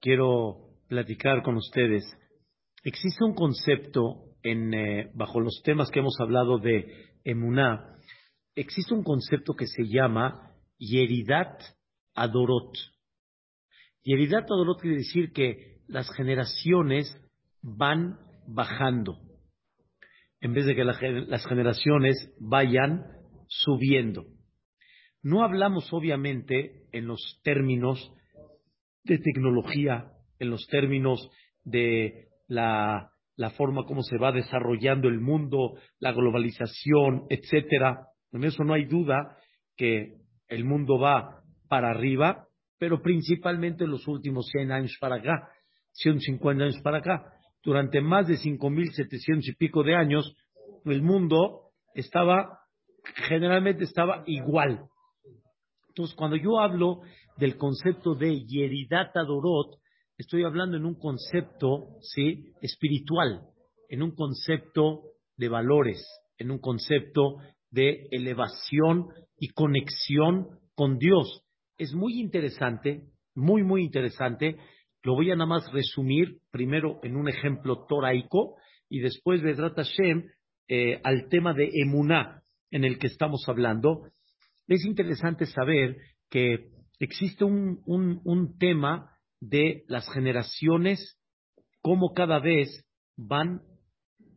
Quiero platicar con ustedes. Existe un concepto eh, bajo los temas que hemos hablado de Emuná, existe un concepto que se llama Yeridat Adorot. Yeridat Adorot quiere decir que las generaciones van bajando, en vez de que las generaciones vayan subiendo. No hablamos obviamente en los términos de tecnología, en los términos de la, forma como se va desarrollando el mundo, la globalización, etcétera. En eso no hay duda que el mundo va para arriba, pero principalmente en los últimos 100 años para acá, 150 años para acá. Durante más de 5.700 y pico de años, el mundo estaba, generalmente estaba igual. Entonces, cuando yo hablo del concepto de Yeridata Dorot, estoy hablando en un concepto ¿sí? espiritual, en un concepto de valores, en un concepto de elevación y conexión con Dios. Es muy interesante, muy, muy interesante. Lo voy a nada más resumir primero en un ejemplo toraico y después, de Hashem, eh, al tema de Emuná en el que estamos hablando. Es interesante saber que existe un, un, tema de las generaciones, cómo cada vez van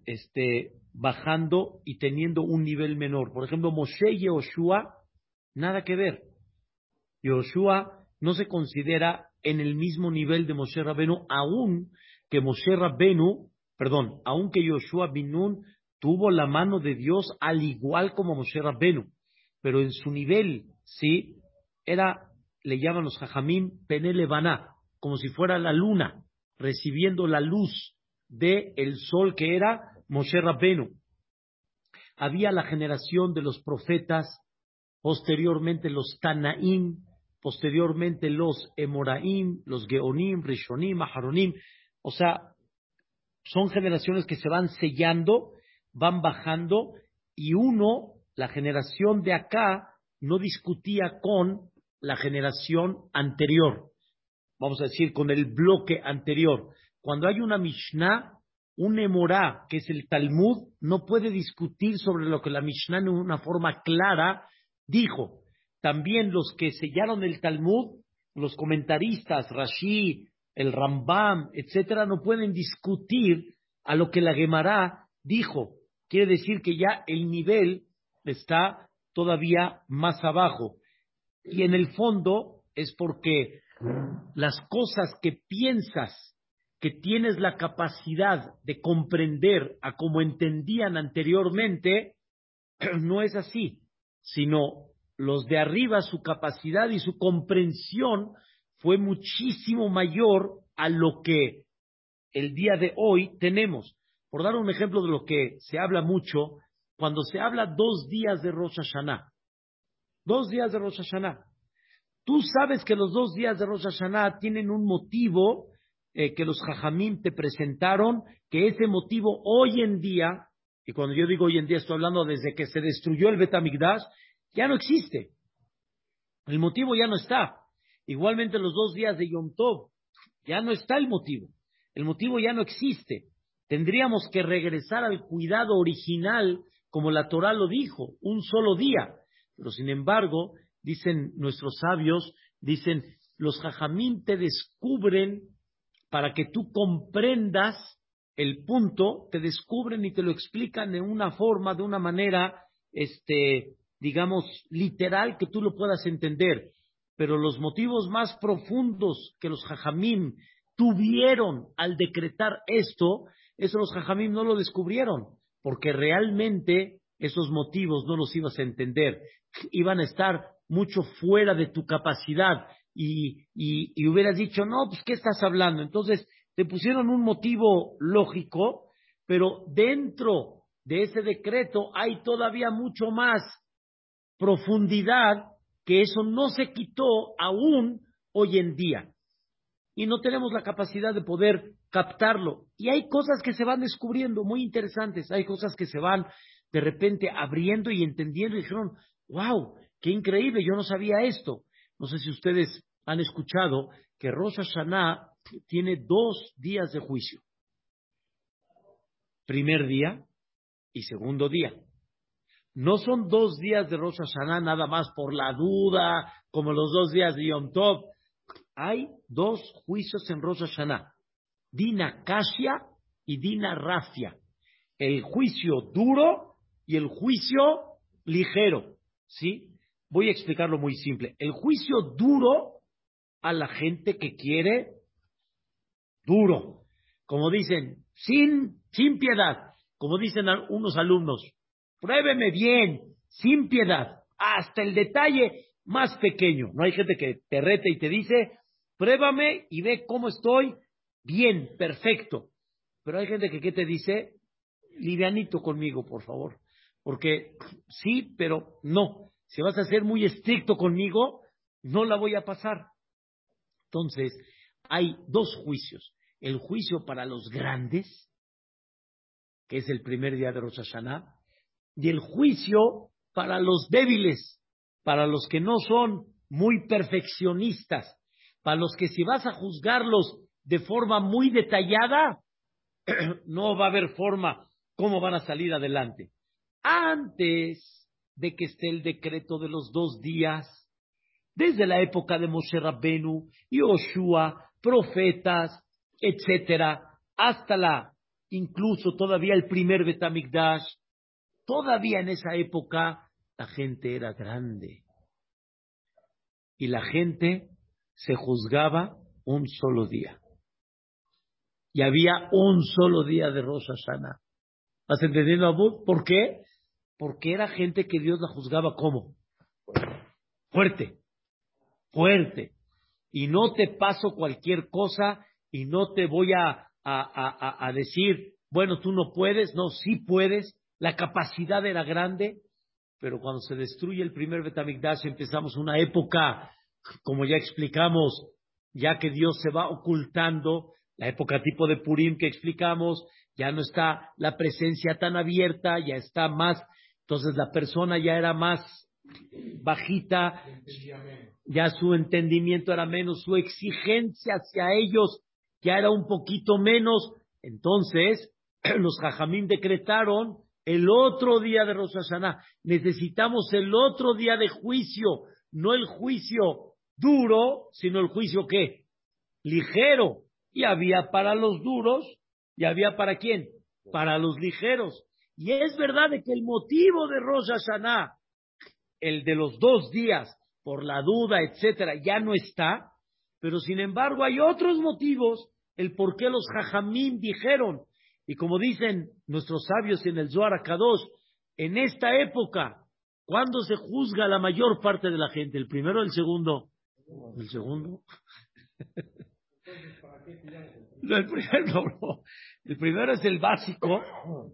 este, bajando y teniendo un nivel menor. Por ejemplo, Moshe y Yoshua, nada que ver. Yoshua no se considera en el mismo nivel de Moshe Rabenu, aun que Moshe Rabenu, perdón, aun que Yoshua Binun tuvo la mano de Dios al igual como Moshe Rabenu, pero en su nivel, sí, era le llaman los jajamim penelevaná, como si fuera la luna, recibiendo la luz del el sol que era Moshe Rabbenu. Había la generación de los profetas, posteriormente los Tanaim, posteriormente los Emoraim, los Geonim, Rishonim, Aharonim. O sea, son generaciones que se van sellando, van bajando, y uno, la generación de acá, no discutía con la generación anterior, vamos a decir, con el bloque anterior. Cuando hay una Mishnah, un Emorá, que es el Talmud, no puede discutir sobre lo que la Mishnah en una forma clara dijo. También los que sellaron el Talmud, los comentaristas, Rashi, el Rambam, etcétera, no pueden discutir a lo que la Gemara dijo. Quiere decir que ya el nivel está todavía más abajo. Y en el fondo es porque las cosas que piensas que tienes la capacidad de comprender a como entendían anteriormente, no es así, sino los de arriba, su capacidad y su comprensión fue muchísimo mayor a lo que el día de hoy tenemos. Por dar un ejemplo de lo que se habla mucho, cuando se habla dos días de Rosh Hashanah, Dos días de Rosh Hashanah. Tú sabes que los dos días de Rosh Hashanah tienen un motivo eh, que los Jajamim te presentaron, que ese motivo hoy en día, y cuando yo digo hoy en día estoy hablando desde que se destruyó el Betamigdash, ya no existe. El motivo ya no está. Igualmente los dos días de Yom Tov, ya no está el motivo. El motivo ya no existe. Tendríamos que regresar al cuidado original, como la Torah lo dijo, un solo día. Pero sin embargo, dicen nuestros sabios, dicen, los jajamín te descubren para que tú comprendas el punto, te descubren y te lo explican de una forma, de una manera, este, digamos, literal que tú lo puedas entender. Pero los motivos más profundos que los jajamín tuvieron al decretar esto, eso los jajamín no lo descubrieron, porque realmente esos motivos no los ibas a entender iban a estar mucho fuera de tu capacidad y, y, hubieras dicho, no, pues, ¿qué estás hablando? Entonces, te pusieron un motivo lógico, pero dentro de ese decreto hay todavía mucho más profundidad que eso no se quitó aún hoy en día. Y no tenemos la capacidad de poder captarlo. Y hay cosas que se van descubriendo muy interesantes, hay cosas que se van de repente abriendo y entendiendo dijeron, wow, qué increíble, yo no sabía esto. No sé si ustedes han escuchado que Rosh Hashanah tiene dos días de juicio. Primer día y segundo día. No son dos días de Rosh Hashanah nada más por la duda, como los dos días de Yom Tov. Hay dos juicios en Rosh Hashanah. Dina Kashia y Dina Rafia. El juicio duro y el juicio ligero. ¿Sí? Voy a explicarlo muy simple. El juicio duro a la gente que quiere duro. Como dicen, sin, sin piedad. Como dicen unos alumnos, pruébeme bien, sin piedad, hasta el detalle más pequeño. No hay gente que te rete y te dice, pruébame y ve cómo estoy bien, perfecto. Pero hay gente que ¿qué te dice, livianito conmigo, por favor. Porque sí, pero no. Si vas a ser muy estricto conmigo, no la voy a pasar. Entonces, hay dos juicios. El juicio para los grandes, que es el primer día de Rosh Hashanah, y el juicio para los débiles, para los que no son muy perfeccionistas, para los que si vas a juzgarlos de forma muy detallada, no va a haber forma cómo van a salir adelante. Antes de que esté el decreto de los dos días, desde la época de Moshe Rabbenu, Yoshua, profetas, etcétera, hasta la, incluso todavía el primer Betamigdash, todavía en esa época la gente era grande. Y la gente se juzgaba un solo día. Y había un solo día de Rosh Hashanah. ¿Vas entendiendo, Abu? ¿Por qué? Porque era gente que Dios la juzgaba como fuerte, fuerte. Y no te paso cualquier cosa y no te voy a, a, a, decir, bueno, tú no puedes, no, sí puedes. La capacidad era grande, pero cuando se destruye el primer Betamigdash empezamos una época, como ya explicamos, ya que Dios se va ocultando, la época tipo de Purim que explicamos, ya no está la presencia tan abierta, ya está más, entonces la persona ya era más bajita, ya su entendimiento era menos, su exigencia hacia ellos ya era un poquito menos, entonces los jajamín decretaron el otro día de Rosh necesitamos el otro día de juicio, no el juicio duro, sino el juicio qué? Ligero. Y había para los duros ¿Y había para quién? Para los ligeros. Y es verdad de que el motivo de Rosh Hashanah, el de los dos días, por la duda, etcétera, ya no está, pero sin embargo hay otros motivos el por qué los Jajamín dijeron, y como dicen nuestros sabios en el Zohar Kadosh, en esta época, ¿cuándo se juzga la mayor parte de la gente? ¿El primero o el segundo? ¿El segundo? el primero El primero es el básico,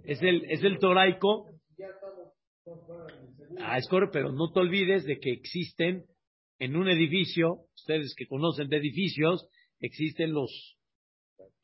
es el, es el toraico. Ah, es correcto, pero no te olvides de que existen en un edificio, ustedes que conocen de edificios, existen los,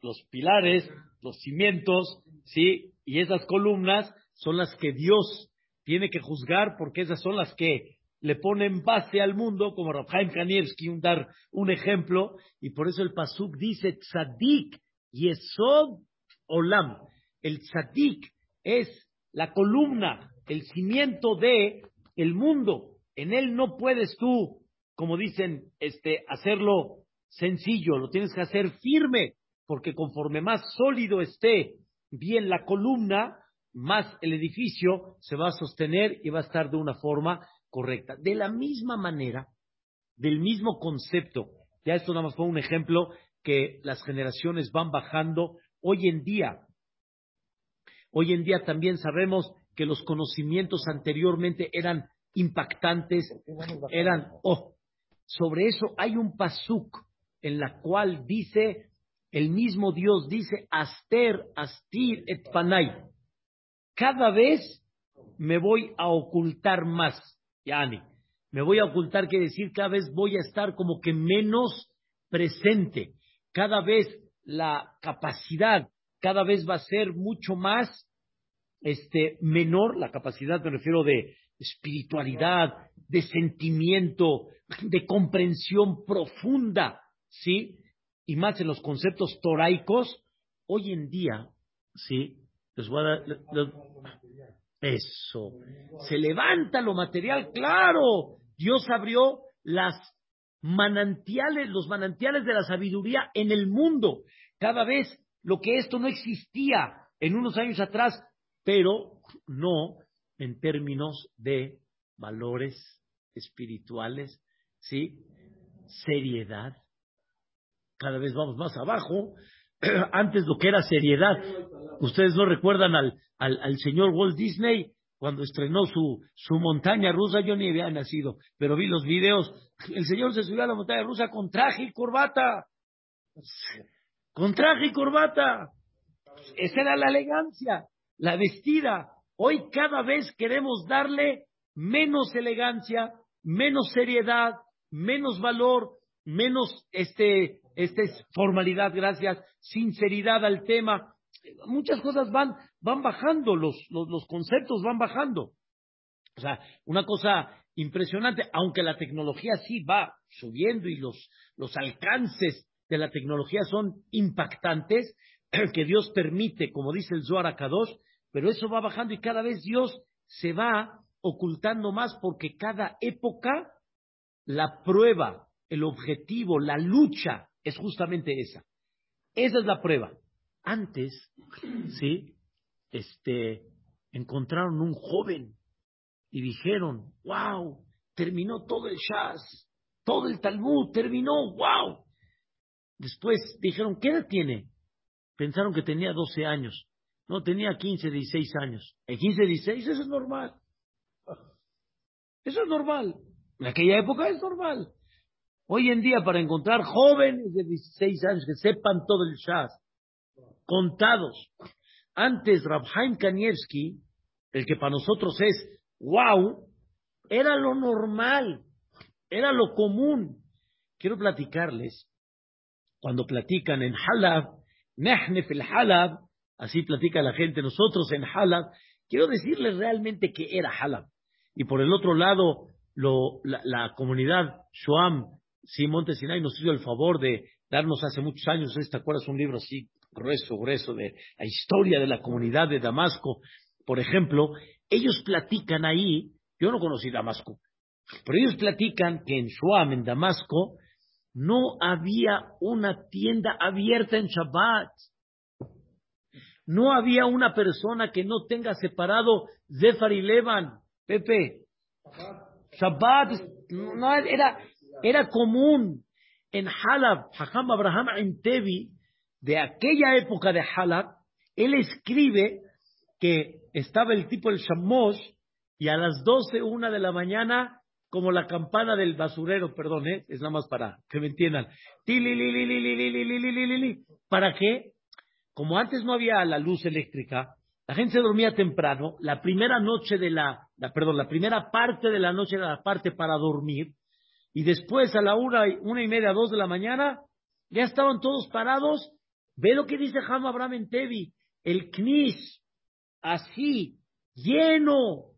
los pilares, los cimientos, ¿sí? Y esas columnas son las que Dios tiene que juzgar porque esas son las que le ponen base al mundo, como Rabhaim Kanievski, un dar un ejemplo, y por eso el Pasuk dice Tzadik Yesod Olam. El Tzadik es la columna, el cimiento de el mundo. En él no puedes tú, como dicen, este, hacerlo sencillo, lo tienes que hacer firme, porque conforme más sólido esté bien la columna, más el edificio se va a sostener y va a estar de una forma correcta. De la misma manera, del mismo concepto, ya esto nada más fue un ejemplo que las generaciones van bajando hoy en día. Hoy en día también sabemos que los conocimientos anteriormente eran impactantes, eran, oh, sobre eso hay un pasuk en la cual dice, el mismo Dios dice, Aster, Astir, et Panay. Cada vez me voy a ocultar más. Yani, me voy a ocultar, quiere decir, cada vez voy a estar como que menos presente. Cada vez la capacidad, cada vez va a ser mucho más este, menor, la capacidad me refiero de espiritualidad, de sentimiento, de comprensión profunda ¿sí? Y más en los conceptos toraicos, hoy en día, ¿sí? Les voy a dar, eso. Se levanta lo material, claro. Dios abrió las manantiales, los manantiales de la sabiduría en el mundo. Cada vez lo que esto no existía en unos años atrás, pero no en términos de valores espirituales, ¿sí? Seriedad. Cada vez vamos más abajo. Antes lo que era seriedad. Ustedes no recuerdan al, al, señor Walt Disney cuando estrenó su, su montaña rusa. Yo ni había nacido, pero vi los videos. El señor se subió a la montaña rusa con traje y corbata. Con traje y corbata. Esa era la elegancia, la vestida. Hoy cada vez queremos darle menos elegancia, menos seriedad, menos valor, menos este, este formalidad, gracias, sinceridad al tema. Muchas cosas van, van bajando, los, los, conceptos van bajando. O sea, una cosa impresionante, aunque la tecnología sí va subiendo y los, los alcances de la tecnología son impactantes, que Dios permite, como dice el Zohar Akadosh, pero eso va bajando y cada vez Dios se va ocultando más porque cada época la prueba, el objetivo, la lucha es justamente esa. Esa es la prueba. Antes, ¿sí? Este, encontraron un joven y dijeron, wow, terminó todo el Shas, todo el Talmud, terminó, wow. Después dijeron, ¿qué edad tiene? Pensaron que tenía 12 años. No, tenía 15, 16 años. ¿El 15, 16? Eso es normal. Eso es normal. En aquella época es normal. Hoy en día, para encontrar jóvenes de 16 años que sepan todo el Shas, contados. Antes, Rabhaim Kanievski, el que para nosotros es wow, era lo normal, era lo común. Quiero platicarles, cuando platican en Halab, el Halab, así platica la gente, nosotros en Halab, quiero decirles realmente que era Halab. Y por el otro lado, la, comunidad Shuam, sí, Monte Sinai, nos hizo el favor de darnos hace muchos años, ¿te acuerdas? Un libro así grueso, grueso, de la historia de la comunidad de Damasco. Por ejemplo, ellos platican ahí, yo no conocí Damasco, pero ellos platican que en Shuam, en Damasco, no había una tienda abierta en Shabbat. No había una persona que no tenga separado Zefar y Levan. Pepe, Shabbat no, era, era común. En Halab, Hajam Abraham Tevi, de aquella época de Halab, él escribe que estaba el tipo el Shamos y a las doce, una de la mañana como la campana del basurero, perdón, ¿eh? es nada más para que me entiendan. ¿Para qué? Como antes no había la luz eléctrica, la gente se dormía temprano, la primera noche de la, perdón, la primera parte de la noche era la parte para dormir, y después a la una, una y media, dos de la mañana, ya estaban todos parados. Ve lo que dice Ham Abraham en Tevi, el Knis, así, lleno,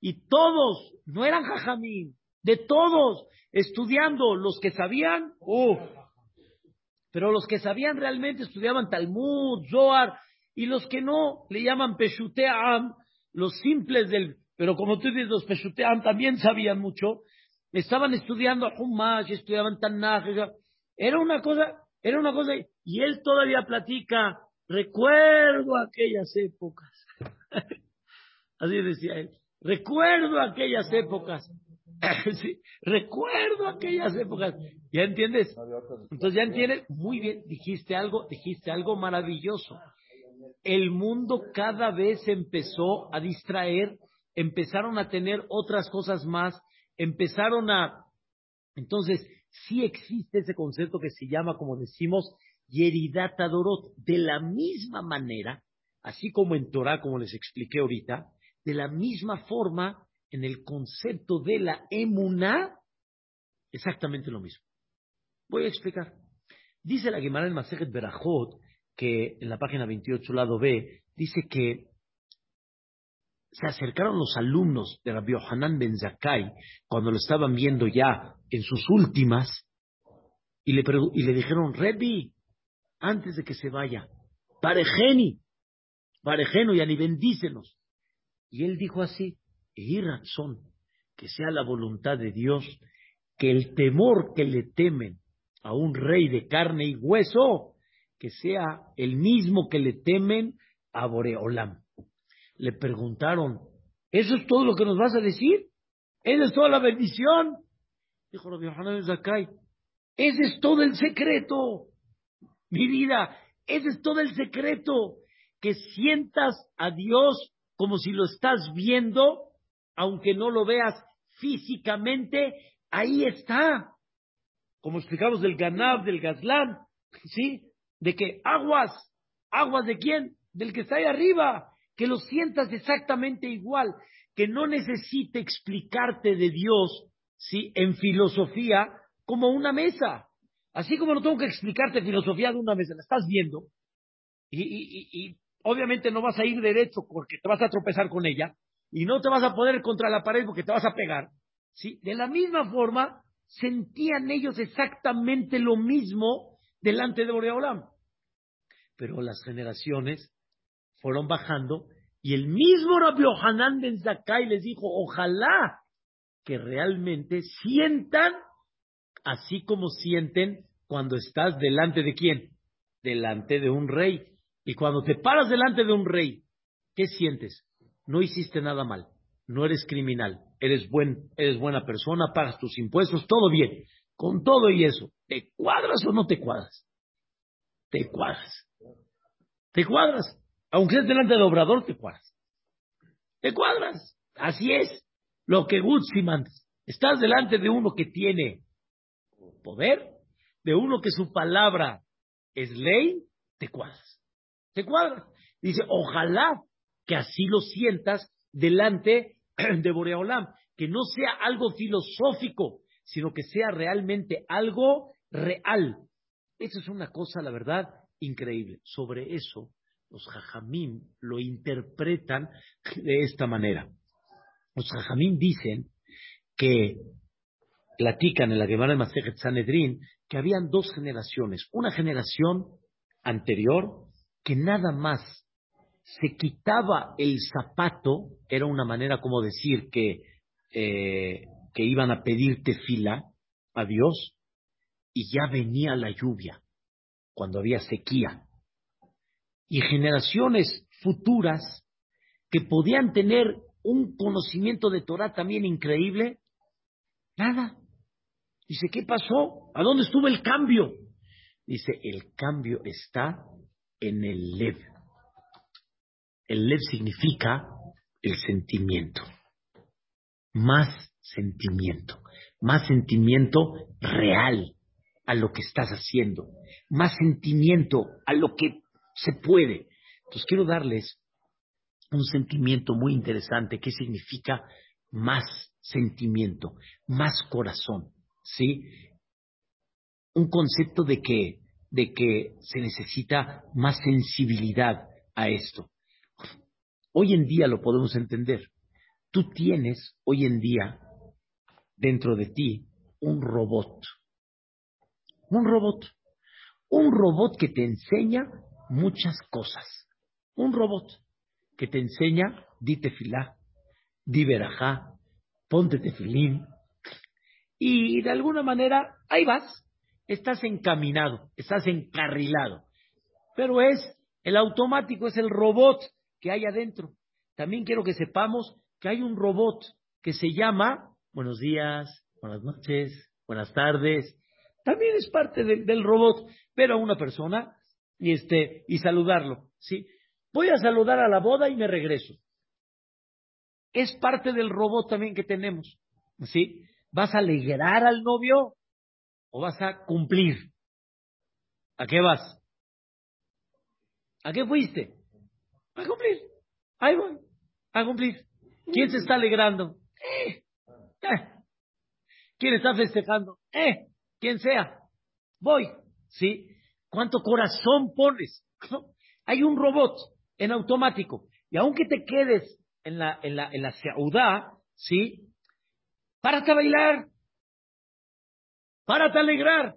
y todos, no eran jajamín, de todos, estudiando los que sabían, uff, pero los que sabían realmente estudiaban Talmud, Zohar, y los que no le llaman Peshuteam, los simples del, pero como tú dices, los Peshuteam también sabían mucho, estaban estudiando Humash, estudiaban Tanaj, era una cosa, era una cosa, y él todavía platica, recuerdo aquellas épocas. Así decía él. Recuerdo aquellas épocas. recuerdo aquellas épocas. ¿Ya entiendes? Entonces ya entiendes. Muy bien, dijiste algo, dijiste algo maravilloso. El mundo cada vez empezó a distraer, empezaron a tener otras cosas más, empezaron a. Entonces, sí existe ese concepto que se llama, como decimos, Yeridata Dorot. De la misma manera, así como en Torah, como les expliqué ahorita, de la misma forma, en el concepto de la emuná, exactamente lo mismo. Voy a explicar. Dice la Gemara en Berajot, que en la página 28, lado B, dice que se acercaron los alumnos de Rabbi Yohanan Ben Zakai cuando lo estaban viendo ya en sus últimas y le, dijeron, Rebbi, antes de que se vaya, parejeni, parejeno, y bendícenos. Y él dijo así, y razón, que sea la voluntad de Dios, que el temor que le temen a un rey de carne y hueso, que sea el mismo que le temen a Boreolam. Le preguntaron, ¿eso es todo lo que nos vas a decir? ¿Esa es toda la bendición? Dijo Rabbi Hanan Zakai, ese es todo el secreto. Mi vida, ese es todo el secreto. Que sientas a Dios como si lo estás viendo, aunque no lo veas físicamente, ahí está. Como explicamos del Ganab, del Gazlán, ¿sí? De que aguas, aguas de quién? Del que está ahí arriba, que lo sientas exactamente igual, que no necesite explicarte de Dios, ¿sí? En filosofía, como una mesa. Así como no tengo que explicarte filosofía de una mesa, la estás viendo, y, obviamente no vas a ir derecho porque te vas a tropezar con ella, y no te vas a poner contra la pared porque te vas a pegar. ¿sí? De la misma forma, sentían ellos exactamente lo mismo delante de Boreolam. Pero las generaciones fueron bajando y el mismo Rabbi Hanan ben Zakai les dijo, ojalá que realmente sientan así como sienten cuando estás delante de quién? Delante de un rey. Y cuando te paras delante de un rey, ¿qué sientes? No hiciste nada mal, no eres criminal, eres, buen, eres buena persona, pagas tus impuestos, todo bien. Con todo y eso, ¿te cuadras o no te cuadras? Te cuadras. Te cuadras. Aunque estés delante del obrador, te cuadras. Te cuadras. Así es. Lo que mandas. Estás delante de uno que tiene poder, de uno que su palabra es ley, te cuadras. Te cuadras. Dice, ojalá que así lo sientas delante de Boreolam, que no sea algo filosófico, sino que sea realmente algo real. Eso es una cosa, la verdad, increíble. Sobre eso, los jajamim lo interpretan de esta manera. Los jajamim dicen que platican en la Gemara de Masejet Sanedrin que habían dos generaciones. Una generación anterior que nada más se quitaba el zapato, era una manera como decir que, eh, que iban a pedirte fila a Dios, y ya venía la lluvia, cuando había sequía. Y generaciones futuras que podían tener un conocimiento de Torah también increíble, nada. Dice, ¿qué pasó? ¿A dónde estuvo el cambio? Dice, el cambio está en el lev. El lev significa el sentimiento. Más sentimiento. Más sentimiento real a lo que estás haciendo. Más sentimiento a lo que se puede. Entonces quiero darles un sentimiento muy interesante que significa más sentimiento, más corazón. ¿sí? Un concepto de que, de que se necesita más sensibilidad a esto. Hoy en día lo podemos entender. Tú tienes hoy en día dentro de ti un robot. Un robot. Un robot que te enseña muchas cosas. Un robot que te enseña, dite filá, di verajá, ponte tefilín, y de alguna manera ahí vas, estás encaminado, estás encarrilado. Pero es el automático, es el robot que hay adentro. También quiero que sepamos que hay un robot que se llama buenos días, buenas noches, buenas tardes. También es parte del robot, pero a una persona y este y saludarlo, ¿sí? Voy a saludar a la boda y me regreso. Es parte del robot también que tenemos, ¿sí? ¿Vas a alegrar al novio o vas a cumplir? ¿A qué vas? ¿A qué fuiste? A cumplir. Ahí voy. A cumplir. ¿Quién se está alegrando? Eh. ¿Quién está festejando? Eh. Quien sea. Voy. ¿Sí? ¿Cuánto corazón pones? Hay un robot en automático. Y aunque te quedes en la, en la, en la ¿sí? Párate a bailar. Párate a alegrar.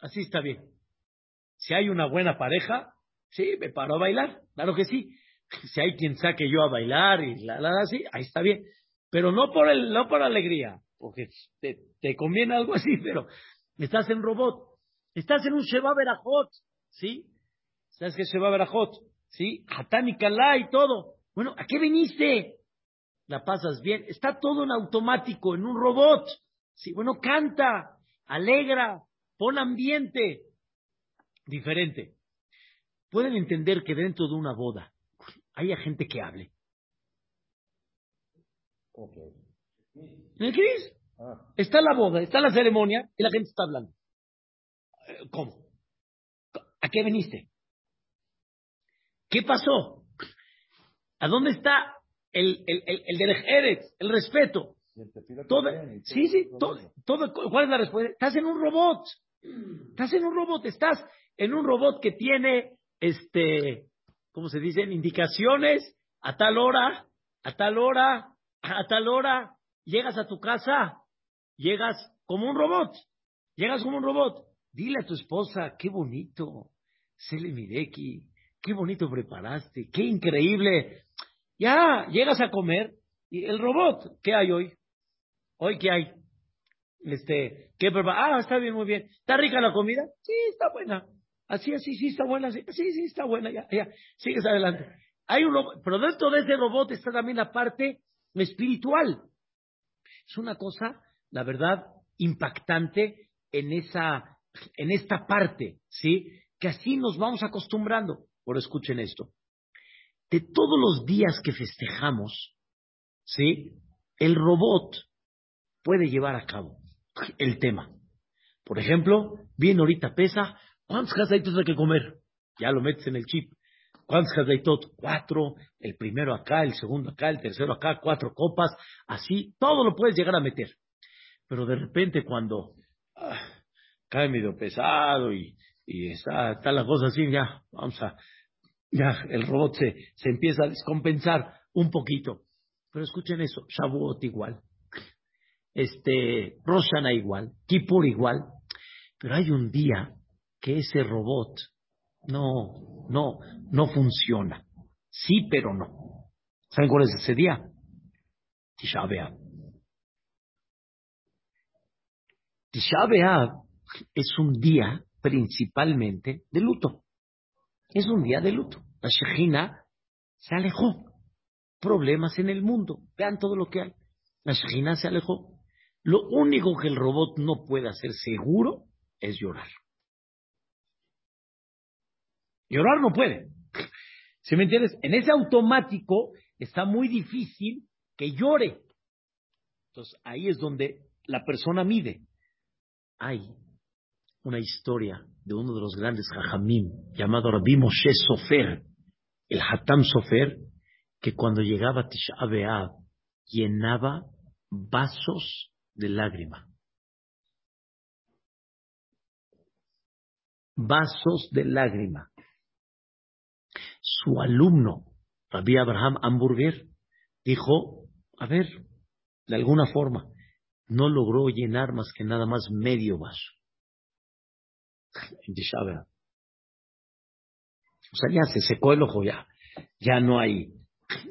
Así está bien. Si hay una buena pareja, sí, me paro a bailar, claro que sí. Si hay quien saque yo a bailar y la, la, la, sí, ahí está bien. Pero no por el, no por alegría, porque te, te conviene algo así, pero estás en robot, estás en un Sheba Berajot, ¿sí? ¿Sabes qué es Sheba Berajot? ¿Sí? Hatán y Kalá y todo. Bueno, ¿a qué viniste? La pasas bien. Está todo en automático, en un robot. Sí, bueno, canta, alegra, pon ambiente diferente. Pueden entender que dentro de una boda haya gente que hable. ¿En el Cris? Ah. Está la boda, está la ceremonia y la gente está hablando. Eh, ¿Cómo? ¿A qué viniste? ¿Qué pasó? ¿A dónde está el, el, el, el respeto? Todo, sí, sí, todo, todo, ¿cuál es la respuesta? Estás en un robot. Estás en un robot, estás en un robot que tiene, este, ¿cómo se dicen? Indicaciones a tal hora, a tal hora, a tal hora. Llegas a tu casa, llegas como un robot, llegas como un robot. Dile a tu esposa, qué bonito, Sele Mireki, qué bonito preparaste, qué increíble. Ya, llegas a comer y el robot, ¿qué hay hoy? Hoy, ¿qué hay? Este, ¿qué Ah, está bien, muy bien. ¿Está rica la comida? Sí, está buena. Así, así, sí, está buena. Sí, sí, está buena. Ya, ya. Sigues adelante. Hay un pero dentro de ese robot está también la parte espiritual. Es una cosa, la verdad, impactante en esa, en esta parte, ¿sí? Que así nos vamos acostumbrando. Por escuchen esto. De todos los días que festejamos, ¿sí? El robot puede llevar a cabo el tema. Por ejemplo, viene ahorita pesa, ¿cuántos hazaitos hay que comer? Ya lo metes en el chip. ¿Cuántos hazaitot? Cuatro, el primero acá, el segundo acá, el tercero acá, cuatro copas, así, todo lo puedes llegar a meter. Pero de repente cuando ah, cae medio pesado y, y está, está la cosa así, ya, vamos a, ya el robot se, se empieza a descompensar un poquito. Pero escuchen eso, Shavuot igual, este, igual, Kippur igual, pero hay un día que ese robot no, no, no funciona. Sí, pero no. ¿Saben cuál es ese día? Tisha. Tisha es un día principalmente de luto. Es un día de luto. La Shejina se alejó. Problemas en el mundo. Vean todo lo que hay. La Shejina se alejó. Lo único que el robot no puede hacer seguro es llorar. Llorar no puede. ¿Sí me entiendes? En ese automático está muy difícil que llore. Entonces ahí es donde la persona mide. Hay una historia de uno de los grandes jajamim llamado Rabbi Moshe Sofer, el Hatam Sofer, que cuando llegaba Tisha B'Av llenaba vasos de lágrima. Vasos de lágrima. Su alumno, Rabbi Abraham Hamburger, dijo, a ver, de alguna forma, no logró llenar más que nada más medio vaso. O sea, ya se secó el ojo, ya, ya no hay.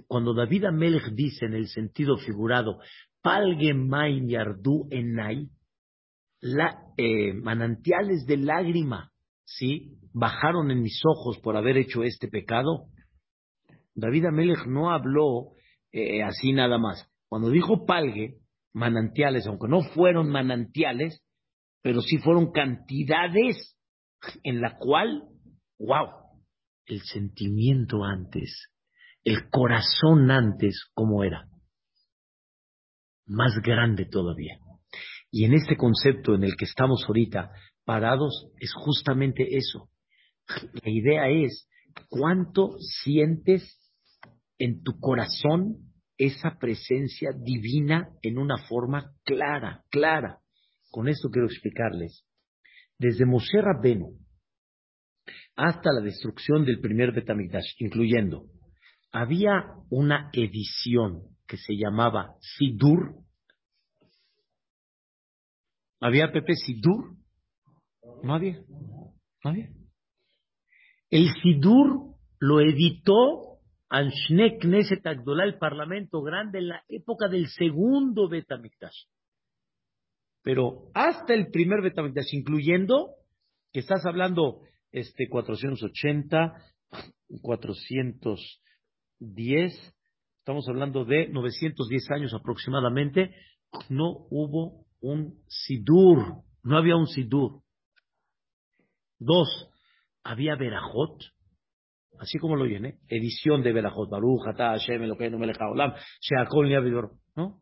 Cuando David Amelech dice en el sentido figurado, Palgemain yardu enai, la, eh, manantiales de lágrima, ¿sí? Bajaron en mis ojos por haber hecho este pecado. David Amelech no habló eh, así nada más. Cuando dijo palgue, manantiales, aunque no fueron manantiales, pero sí fueron cantidades en la cual, wow, el sentimiento antes, el corazón antes, ¿cómo era? más grande todavía. Y en este concepto en el que estamos ahorita parados es justamente eso. La idea es cuánto sientes en tu corazón esa presencia divina en una forma clara, clara. Con esto quiero explicarles. Desde Moshe Rabbenu hasta la destrucción del primer Betamigdash, incluyendo, había una edición que se llamaba Sidur. Había Pepe Sidur. No había. No había. El Sidur lo editó Anshne Knesset Agdolá, el Parlamento Grande, en la época del segundo Betamikdash. Pero hasta el primer Betamikdash, incluyendo, que estás hablando este 480, 410, estamos hablando de 910 años aproximadamente, no hubo un Sidur, no había un Sidur. Dos, había Berajot, así como lo viene, edición de Berajot, Baruch, Ata, Hashem, Elokeinu, Melech Haolam, Sheakol, ¿no?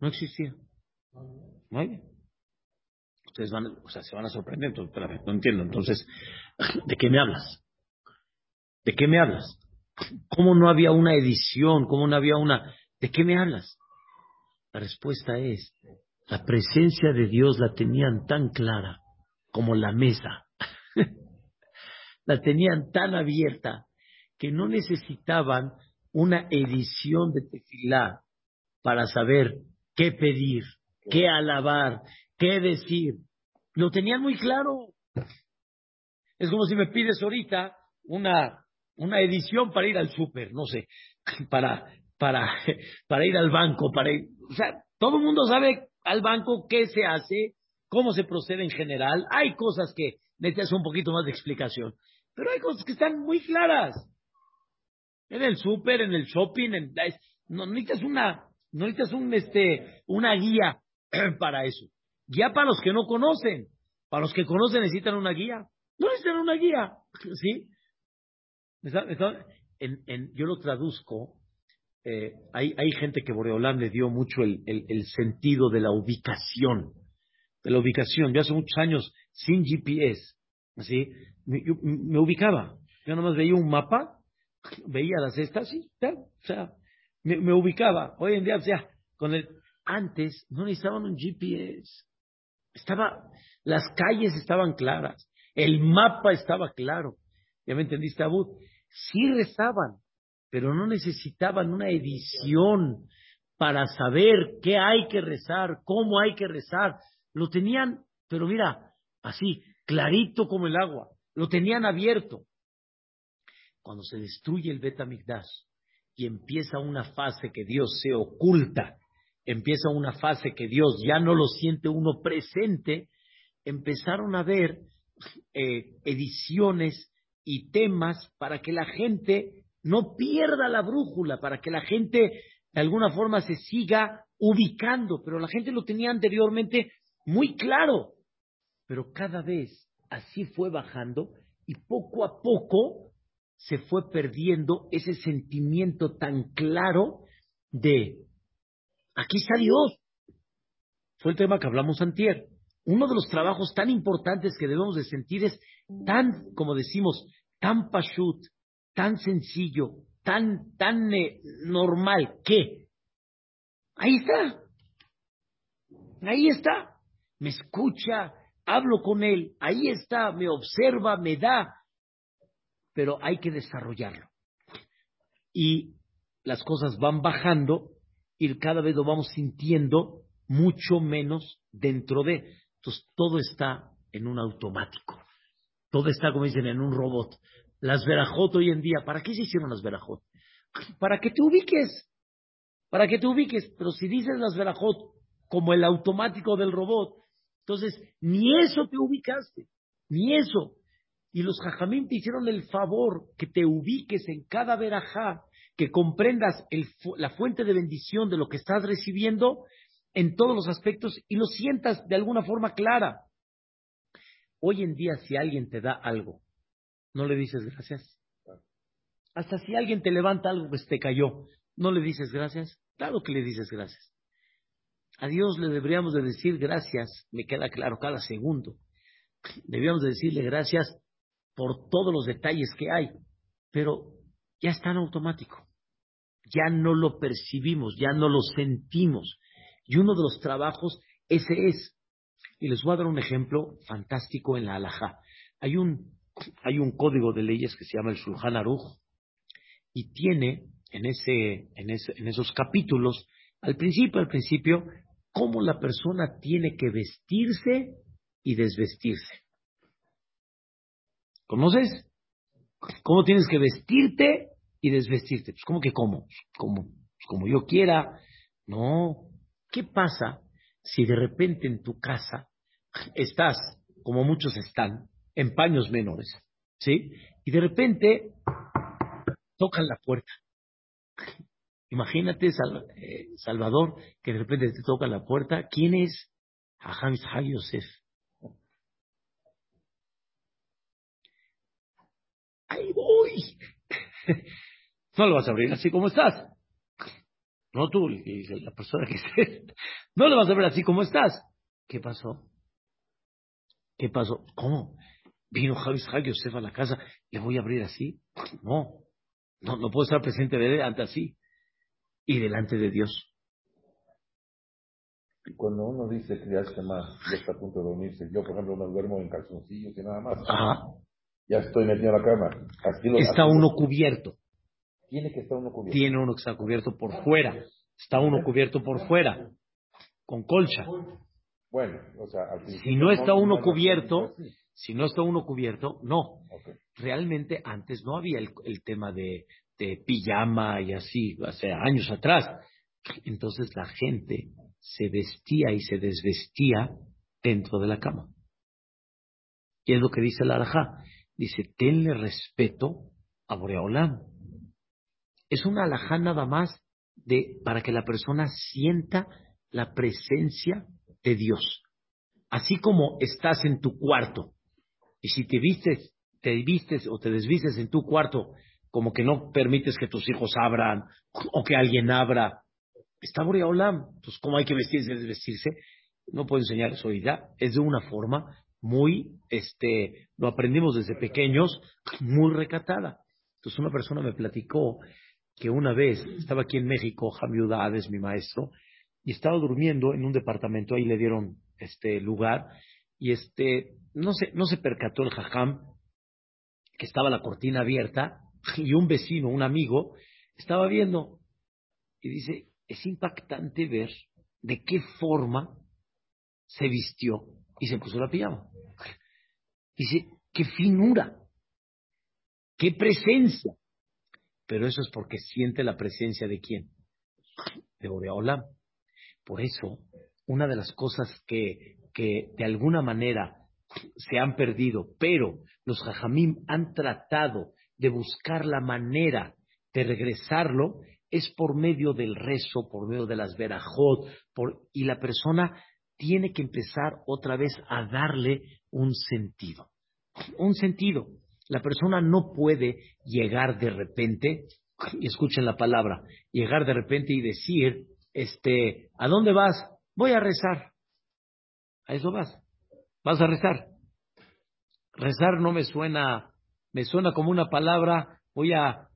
No existía. No hay. Ustedes van, o sea, se van a sorprender, entonces, no entiendo. Entonces, ¿de qué me hablas? ¿De qué me hablas? ¿Cómo no había una edición? ¿Cómo no había una... ¿De qué me hablas? La respuesta es, la presencia de Dios la tenían tan clara como la mesa. la tenían tan abierta que no necesitaban una edición de tefilá para saber qué pedir, qué alabar, qué decir. Lo tenían muy claro. Es como si me pides ahorita una una edición para ir al súper, no sé, para, para, para ir al banco, para ir, o sea, todo el mundo sabe al banco qué se hace, cómo se procede en general. Hay cosas que necesitas un poquito más de explicación, pero hay cosas que están muy claras. En el súper, en el shopping, en, no necesitas una, no necesitas un, este, una guía para eso. Guía para los que no conocen. Para los que conocen necesitan una guía. No necesitan una guía, ¿sí? yo lo traduzco, eh, hay, gente que Boreolán le dio mucho el, sentido de la ubicación, de la ubicación. Yo hace muchos años, sin GPS, así, me, me ubicaba. Yo nomás veía un mapa, veía las estas, y o sea, me, me, ubicaba. Hoy en día, o sea, con el, antes no necesitaban un GPS. Estaba, las calles estaban claras, el mapa estaba claro. ¿Ya me entendiste, Abud? sí rezaban, pero no necesitaban una edición para saber qué hay que rezar, cómo hay que rezar. Lo tenían, pero mira, así, clarito como el agua. Lo tenían abierto. Cuando se destruye el Betamigdash y empieza una fase que Dios se oculta, empieza una fase que Dios ya no lo siente uno presente, empezaron a ver eh, ediciones y temas para que la gente no pierda la brújula, para que la gente de alguna forma se siga ubicando, pero la gente lo tenía anteriormente muy claro, pero cada vez así fue bajando y poco a poco se fue perdiendo ese sentimiento tan claro de aquí está Dios. Fue el tema que hablamos antier uno de los trabajos tan importantes que debemos de sentir es tan, como decimos, tan pashut, tan sencillo, tan, tan eh, normal que ahí está, ahí está, me escucha, hablo con él, ahí está, me observa, me da, pero hay que desarrollarlo. Y las cosas van bajando y cada vez lo vamos sintiendo mucho menos dentro de. Entonces, todo está en un automático. Todo está, como dicen, en un robot. Las verajot hoy en día, ¿para qué se hicieron las verajot? Para que te ubiques. Para que te ubiques. Pero si dices las verajot como el automático del robot, entonces ni eso te ubicaste. Ni eso. Y los jajamín te hicieron el favor que te ubiques en cada verajá, que comprendas la fuente de bendición de lo que estás recibiendo en todos los aspectos y lo sientas de alguna forma clara. Hoy en día, si alguien te da algo, no le dices gracias. Hasta si alguien te levanta algo que te cayó, no le dices gracias. Claro que le dices gracias. A Dios le deberíamos de decir gracias, me queda claro, cada segundo. Deberíamos de decirle gracias por todos los detalles que hay, pero ya está en automático. Ya no lo percibimos, ya no lo sentimos. Y uno de los trabajos, ese es. Y les voy a dar un ejemplo fantástico en la alajá. Hay un, hay un código de leyes que se llama el Shulchan Aruch y tiene en, ese, en, ese, en esos capítulos, al principio, al principio, cómo la persona tiene que vestirse y desvestirse. ¿Conoces? ¿Cómo tienes que vestirte y desvestirte? Pues, ¿cómo que cómo? Como, pues, como yo quiera. No. ¿Qué pasa si de repente en tu casa estás, como muchos están, en paños menores, ¿sí? Y de repente tocan la puerta. Imagínate, eh, Salvador, que de repente te toca la puerta. ¿Quién es? Ajam Yosef. Ahí voy. No lo vas a abrir así como estás. No tú, la persona que esté. No lo vas a abrir así como estás. ¿Qué pasó? ¿Qué pasó? ¿Cómo? Vino Javi Yosef a la casa, ¿le voy a abrir así? No, no, no puedo estar presente delante así y delante de Dios. Y cuando uno dice que ya está más, ya está a punto de dormirse, yo por ejemplo no duermo en calzoncillos y nada más. Ya estoy metido en la cama. está uno cubierto. Tiene que estar uno cubierto. Tiene uno que estar cubierto por fuera. Está uno cubierto por fuera. Con colcha. Bueno, o sea, si no está uno cubierto, si no está uno cubierto, no. Realmente antes no había el, el tema de, de pijama y así, hace años atrás. Entonces la gente se vestía y se desvestía dentro de la cama. Y es lo que dice la Arajá. Dice, tenle respeto a Boreolam. Es una alajá nada más de, para que la persona sienta la presencia de Dios. Así como estás en tu cuarto y si te vistes, te vistes o te desvistes en tu cuarto como que no permites que tus hijos abran o que alguien abra. Está Boreolam. Pues, ¿cómo hay que vestirse desvestirse? No puedo enseñar eso ya. Es de una forma muy, este, lo aprendimos desde pequeños, muy recatada. Entonces, una persona me platicó que una vez estaba aquí en México, Jamiudad es mi maestro, y estaba durmiendo en un departamento, ahí le dieron este lugar, y este, no se, no se percató el jajam que estaba la cortina abierta y un vecino, un amigo, estaba viendo y dice, es impactante ver de qué forma se vistió y se puso la pijama. Dice, qué finura, qué presencia. Pero eso es porque siente la presencia de quién? De Boreolam. Por eso, una de las cosas que, que de alguna manera se han perdido, pero los jajamim han tratado de buscar la manera de regresarlo es por medio del rezo, por medio de las verajot, y la persona tiene que empezar otra vez a darle un sentido. Un sentido. La persona no puede llegar de repente, y escuchen la palabra, llegar de repente y decir, este, ¿a dónde vas? Voy a rezar. A eso vas. Vas a rezar. Rezar no me suena me suena como una palabra, voy a,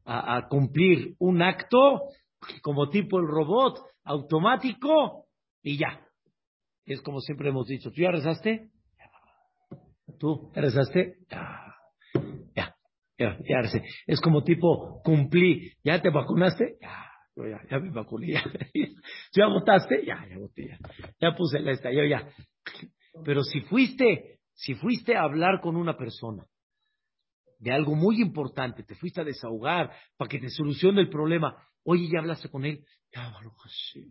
cumplir un acto como tipo el robot automático y ya. Es como siempre hemos dicho, ¿tú ya rezaste? ¿Tú ya rezaste? Ya. Ya. Ya, ya. Es como tipo, cumplí. ¿Ya te vacunaste? Ya, ya me vacuné. Ya. ¿Tú ya votaste? Ya, ya voté. Ya, ya puse la esta, yo ya. Pero si fuiste, si fuiste a hablar con una persona de algo muy importante, te fuiste a desahogar para que te solucione el problema. Oye, ya hablaste con él. Ya, Baruch Hashem.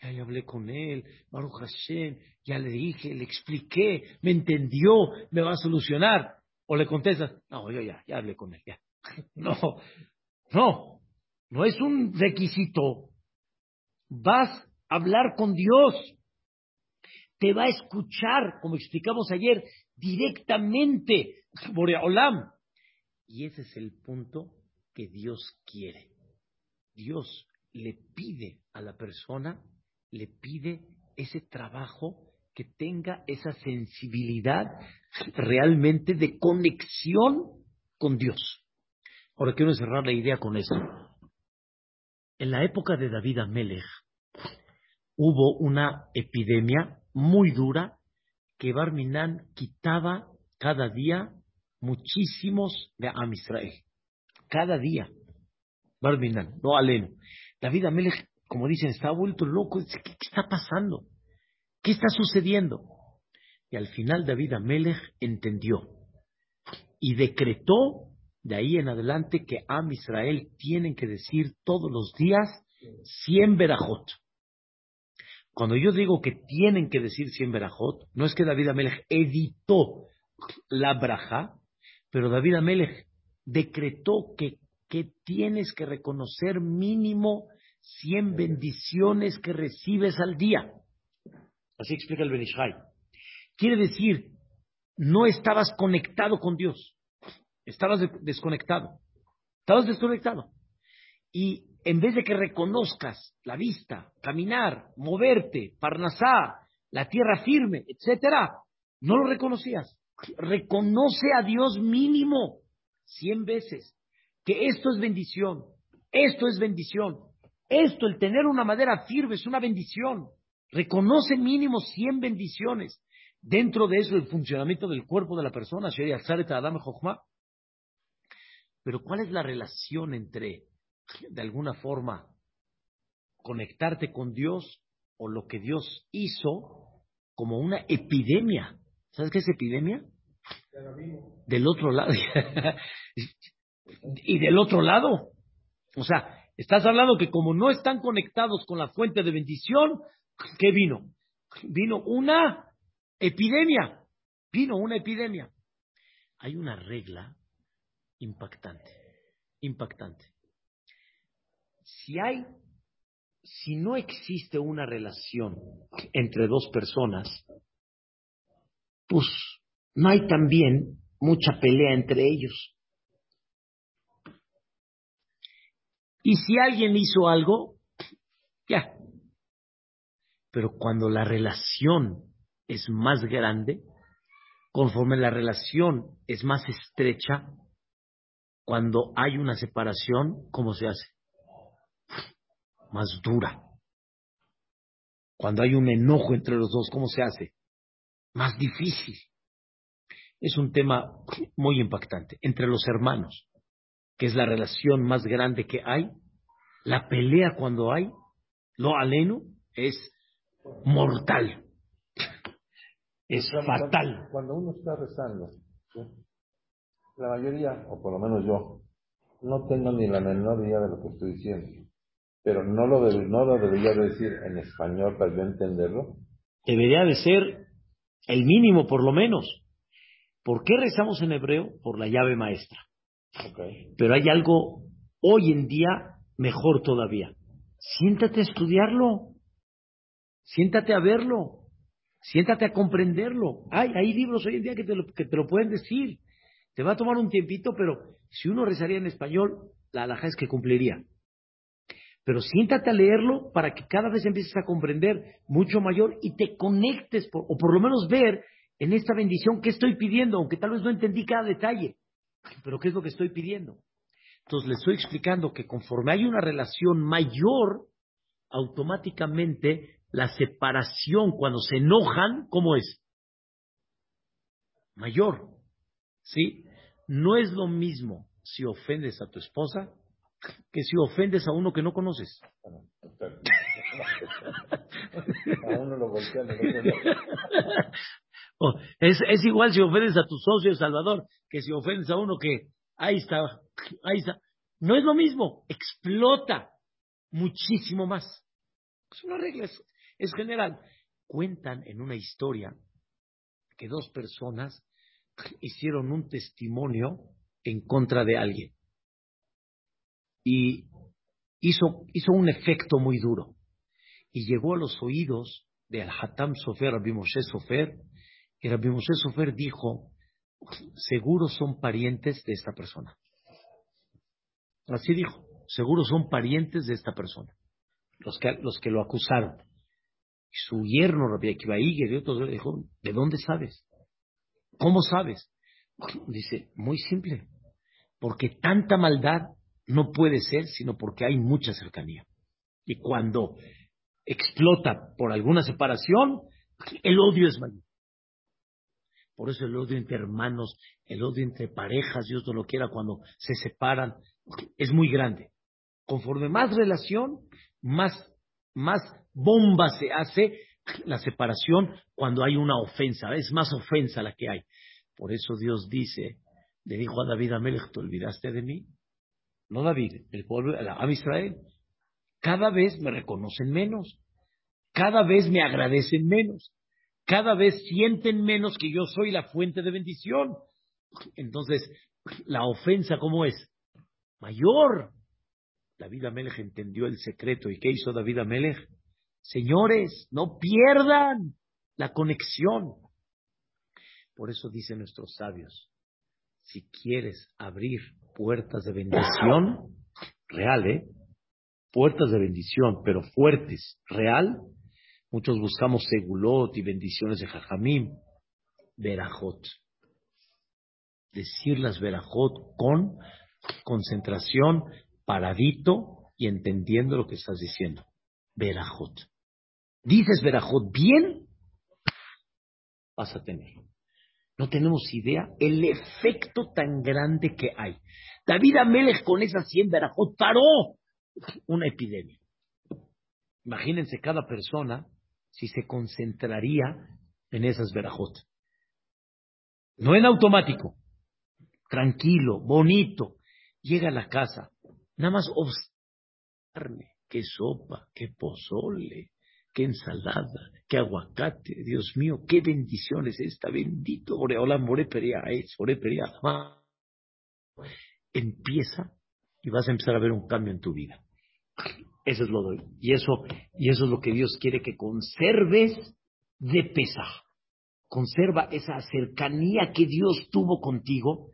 Ya, hablé con él. Baruch Hashem. Ya le dije, le expliqué, me entendió, me va a solucionar. O le contestas, no, yo ya, ya hablé con él. No, no, no es un requisito. Vas a hablar con Dios. Te va a escuchar, como explicamos ayer, directamente. Boreolam y ese es el punto que Dios quiere. Dios le pide a la persona, le pide ese trabajo que tenga esa sensibilidad realmente de conexión con Dios. Ahora quiero cerrar la idea con esto. En la época de David Amelech hubo una epidemia muy dura que Barminan quitaba cada día muchísimos de Am Israel. Cada día. No Aleno. David Amelech, como dicen, está vuelto loco. ¿Qué, está pasando? ¿Qué está sucediendo? Y al final David Amelech entendió. y decretó de ahí en adelante que Am Israel tienen que decir todos los días 100 verajot. Cuando yo digo que tienen que decir 100 verajot, no es que David Amelech editó la braja, pero David Amelech decretó que, que tienes que reconocer mínimo 100 bendiciones que recibes al día. Así explica el Benishai. Quiere decir, no estabas conectado con Dios. Estabas desconectado. Estabas desconectado. Y en vez de que reconozcas la vista, caminar, moverte, parnasá, la tierra firme, etcétera, no lo reconocías. Reconoce a Dios mínimo cien veces que esto es bendición, esto es bendición, esto, el tener una madera firme es una bendición. Reconoce mínimo cien bendiciones. Dentro de eso, el funcionamiento del cuerpo de la persona, pero ¿cuál es la relación entre, de alguna forma, conectarte con Dios o lo que Dios hizo como una epidemia? ¿Sabes qué es epidemia? Del otro lado. y del otro lado. O sea, estás hablando que como no están conectados con la fuente de bendición, ¿qué vino? Vino una epidemia. Vino una epidemia. Hay una regla impactante, impactante. Si hay, si no existe una relación entre dos personas, pues no hay también mucha pelea entre ellos. Y si alguien hizo algo, ya. Pero cuando la relación es más grande, conforme la relación es más estrecha, cuando hay una separación, ¿cómo se hace? Más dura. Cuando hay un enojo entre los dos, ¿cómo se hace? Más difícil. Es un tema muy impactante. Entre los hermanos, que es la relación más grande que hay, la pelea cuando hay, lo aleno, es mortal. Es fatal. Cuando uno está rezando, la mayoría, o por lo menos yo, no tengo ni la menor idea de lo que estoy diciendo. Pero no lo, no lo debería decir en español para yo entenderlo. Debería de ser el mínimo, por lo menos. ¿Por qué rezamos en hebreo? Por la llave maestra. Pero hay algo hoy en día mejor todavía. Siéntate a estudiarlo. Siéntate a verlo. Siéntate a comprenderlo. Hay, hay libros hoy en día que te, lo, que te lo pueden decir. Te va a tomar un tiempito, pero si uno rezaría en español, la alhaja es que cumpliría. Pero siéntate a leerlo para que cada vez empieces a comprender mucho mayor y te conectes, o por lo menos ver en esta bendición qué estoy pidiendo, aunque tal vez no entendí cada detalle, pero qué es lo que estoy pidiendo. Entonces le estoy explicando que conforme hay una relación mayor, automáticamente la separación cuando se enojan, ¿cómo es? Mayor. ¿Sí? No es lo mismo si ofendes a tu esposa que si ofendes a uno que no conoces. A uno lo oh, es, es igual si ofendes a tu socio El Salvador que si ofendes a uno que ahí está, ahí está. No es lo mismo, explota muchísimo más. Es una regla, es general. Cuentan en una historia que dos personas hicieron un testimonio en contra de alguien. Y hizo, hizo un efecto muy duro. Y llegó a los oídos de Al-Hatam Sofer, Rabbi Moshe Sofer, y Rabbi Moshe Sofer dijo, seguro son parientes de esta persona. Así dijo, seguro son parientes de esta persona, los que, los que lo acusaron. Y su yerno, Rabbi Akiva dijo, ¿de dónde sabes? ¿Cómo sabes? Dice, muy simple, porque tanta maldad no puede ser sino porque hay mucha cercanía. Y cuando explota por alguna separación, el odio es mayor. Por eso el odio entre hermanos, el odio entre parejas, Dios no lo quiera, cuando se separan, es muy grande. Conforme más relación, más, más bomba se hace la separación cuando hay una ofensa, es más ofensa la que hay. Por eso Dios dice, le dijo a David Amelech, ¿te olvidaste de mí? No David, el pueblo, el Israel. Cada vez me reconocen menos. Cada vez me agradecen menos. Cada vez sienten menos que yo soy la fuente de bendición. Entonces, la ofensa, ¿cómo es? Mayor. David Amelech entendió el secreto. ¿Y qué hizo David Amelech? Señores, no pierdan la conexión. Por eso dicen nuestros sabios, si quieres abrir puertas de bendición, real, ¿eh? Puertas de bendición, pero fuertes, real. Muchos buscamos segulot y bendiciones de jajamim, verajot. Decir las verajot con concentración, paradito y entendiendo lo que estás diciendo. Verajot. Dices verajot bien, vas a tener. No tenemos idea el efecto tan grande que hay. David Amelech con esa 100 verajot paró una epidemia. Imagínense cada persona si se concentraría en esas verajot. No en automático, tranquilo, bonito. Llega a la casa, nada más observarme qué sopa, qué pozole, qué ensalada, qué aguacate, Dios mío, qué bendición es esta, bendito, hola, moreperia es, oreperia, empieza y vas a empezar a ver un cambio en tu vida. Eso es lo doy. Y eso, y eso es lo que Dios quiere que conserves de pesa. Conserva esa cercanía que Dios tuvo contigo.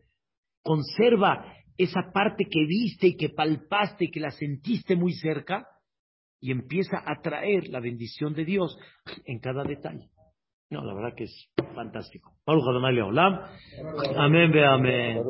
Conserva esa parte que viste y que palpaste y que la sentiste muy cerca y empieza a traer la bendición de Dios en cada detalle. No, la verdad que es fantástico. Amén, amén.